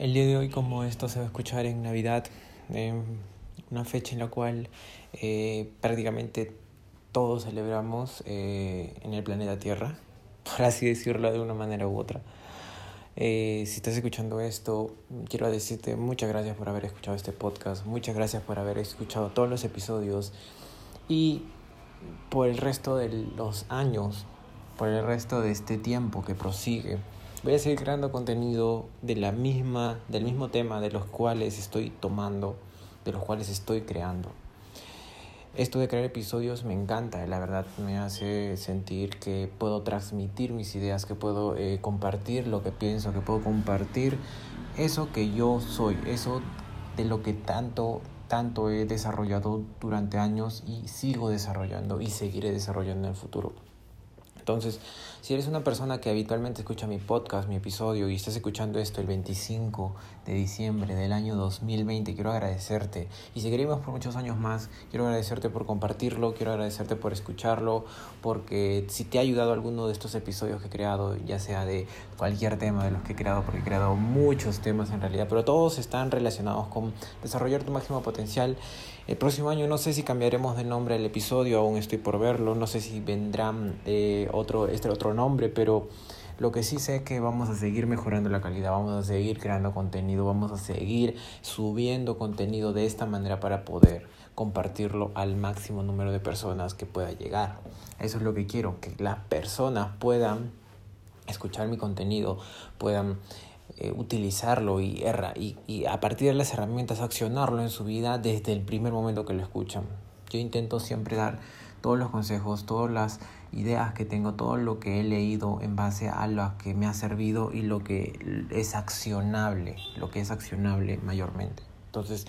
El día de hoy, como esto se va a escuchar en Navidad, eh, una fecha en la cual eh, prácticamente todos celebramos eh, en el planeta Tierra, por así decirlo de una manera u otra. Eh, si estás escuchando esto, quiero decirte muchas gracias por haber escuchado este podcast, muchas gracias por haber escuchado todos los episodios y por el resto de los años, por el resto de este tiempo que prosigue voy a seguir creando contenido de la misma, del mismo tema de los cuales estoy tomando, de los cuales estoy creando. Esto de crear episodios me encanta, la verdad me hace sentir que puedo transmitir mis ideas, que puedo eh, compartir lo que pienso, que puedo compartir eso que yo soy, eso de lo que tanto, tanto he desarrollado durante años y sigo desarrollando y seguiré desarrollando en el futuro. Entonces, si eres una persona que habitualmente escucha mi podcast, mi episodio y estás escuchando esto el 25 de diciembre del año 2020, quiero agradecerte. Y seguiremos por muchos años más. Quiero agradecerte por compartirlo, quiero agradecerte por escucharlo, porque si te ha ayudado alguno de estos episodios que he creado, ya sea de cualquier tema de los que he creado, porque he creado muchos temas en realidad, pero todos están relacionados con desarrollar tu máximo potencial. El próximo año no sé si cambiaremos de nombre el episodio, aún estoy por verlo, no sé si vendrán eh, otro, este otro nombre, pero lo que sí sé es que vamos a seguir mejorando la calidad, vamos a seguir creando contenido, vamos a seguir subiendo contenido de esta manera para poder compartirlo al máximo número de personas que pueda llegar. Eso es lo que quiero, que las personas puedan escuchar mi contenido, puedan eh, utilizarlo y, y, y a partir de las herramientas accionarlo en su vida desde el primer momento que lo escuchan. Yo intento siempre dar todos los consejos, todas las ideas que tengo, todo lo que he leído en base a lo que me ha servido y lo que es accionable, lo que es accionable mayormente. Entonces,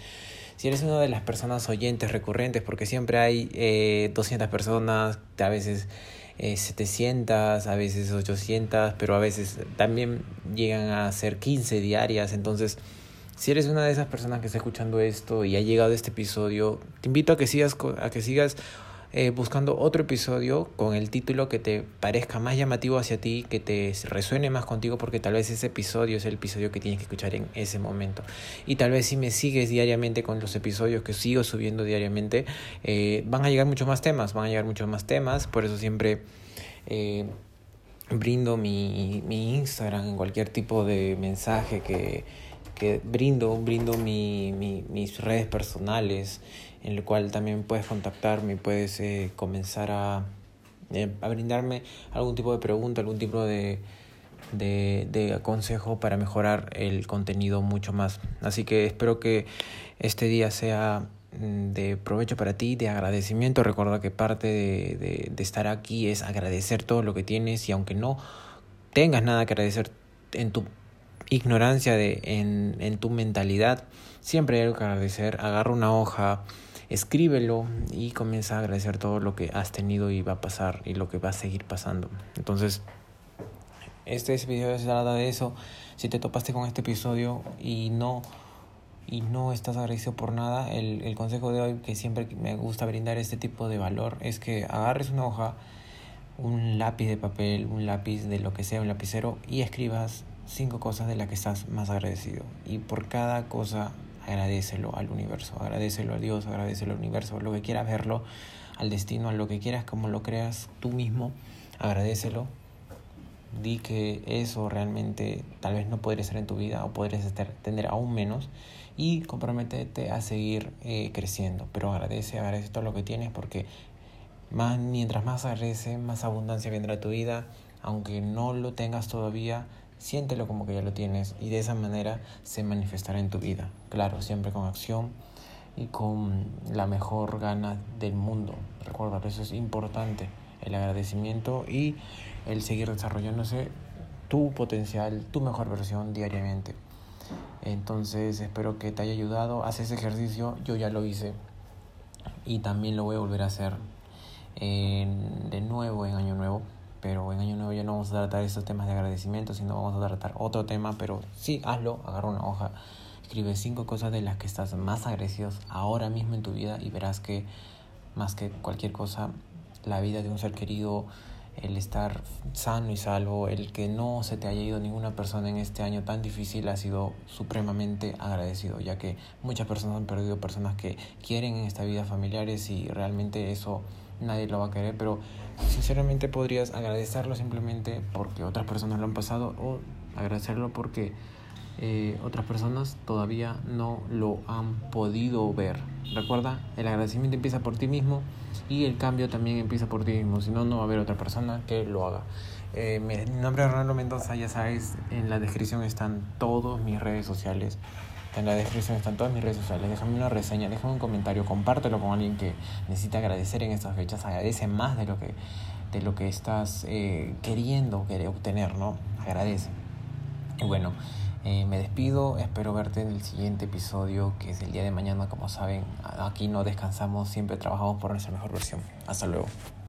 si eres una de las personas oyentes recurrentes, porque siempre hay eh, 200 personas, a veces eh, 700, a veces 800, pero a veces también llegan a ser 15 diarias, entonces... Si eres una de esas personas que está escuchando esto y ha llegado este episodio, te invito a que sigas, a que sigas eh, buscando otro episodio con el título que te parezca más llamativo hacia ti, que te resuene más contigo, porque tal vez ese episodio es el episodio que tienes que escuchar en ese momento. Y tal vez si me sigues diariamente con los episodios que sigo subiendo diariamente, eh, van a llegar muchos más temas, van a llegar muchos más temas, por eso siempre... Eh, brindo mi, mi Instagram en cualquier tipo de mensaje que, que brindo, brindo mi, mi, mis redes personales, en el cual también puedes contactarme, puedes eh, comenzar a, eh, a brindarme algún tipo de pregunta, algún tipo de, de, de consejo para mejorar el contenido mucho más. Así que espero que este día sea mm, de provecho para ti, de agradecimiento. Recuerda que parte de, de estar aquí es agradecer todo lo que tienes y aunque no tengas nada que agradecer en tu ignorancia de, en, en tu mentalidad, siempre hay algo que agradecer. Agarra una hoja, escríbelo y comienza a agradecer todo lo que has tenido y va a pasar y lo que va a seguir pasando. Entonces, este video se trata de eso. Si te topaste con este episodio y no y no estás agradecido por nada, el, el consejo de hoy que siempre me gusta brindar este tipo de valor es que agarres una hoja, un lápiz de papel, un lápiz de lo que sea, un lapicero y escribas cinco cosas de las que estás más agradecido. Y por cada cosa agradecelo al universo, agradecelo a Dios, agradecelo al universo, lo que quieras verlo, al destino, a lo que quieras, como lo creas tú mismo, agradecelo. Di que eso realmente tal vez no podría ser en tu vida o podrías tener aún menos y comprométete a seguir eh, creciendo. Pero agradece, agradece todo lo que tienes porque más, mientras más agradece, más abundancia vendrá a tu vida. Aunque no lo tengas todavía, siéntelo como que ya lo tienes y de esa manera se manifestará en tu vida. Claro, siempre con acción y con la mejor gana del mundo. Recuerda, eso es importante, el agradecimiento y el seguir desarrollándose tu potencial, tu mejor versión diariamente. Entonces espero que te haya ayudado. Haz ese ejercicio, yo ya lo hice y también lo voy a volver a hacer de nuevo en Año Nuevo pero en Año Nuevo ya no vamos a tratar estos temas de agradecimiento, sino vamos a tratar otro tema, pero sí, hazlo, agarra una hoja, escribe cinco cosas de las que estás más agradecido ahora mismo en tu vida y verás que más que cualquier cosa, la vida de un ser querido el estar sano y salvo, el que no se te haya ido ninguna persona en este año tan difícil ha sido supremamente agradecido, ya que muchas personas han perdido personas que quieren en esta vida familiares y realmente eso nadie lo va a querer, pero sinceramente podrías agradecerlo simplemente porque otras personas lo han pasado o agradecerlo porque eh, otras personas todavía no lo han podido ver. Recuerda, el agradecimiento empieza por ti mismo y el cambio también empieza por ti mismo, si no, no va a haber otra persona que lo haga. Eh, mi nombre es Ronaldo Mendoza, ya sabes, en la descripción están todas mis redes sociales. En la descripción están todas mis redes sociales. Déjame una reseña, déjame un comentario, compártelo con alguien que necesita agradecer en estas fechas. Agradece más de lo que, de lo que estás eh, queriendo obtener, ¿no? Agradece. Y bueno, eh, me despido, espero verte en el siguiente episodio, que es el día de mañana. Como saben, aquí no descansamos, siempre trabajamos por nuestra mejor versión. Hasta luego.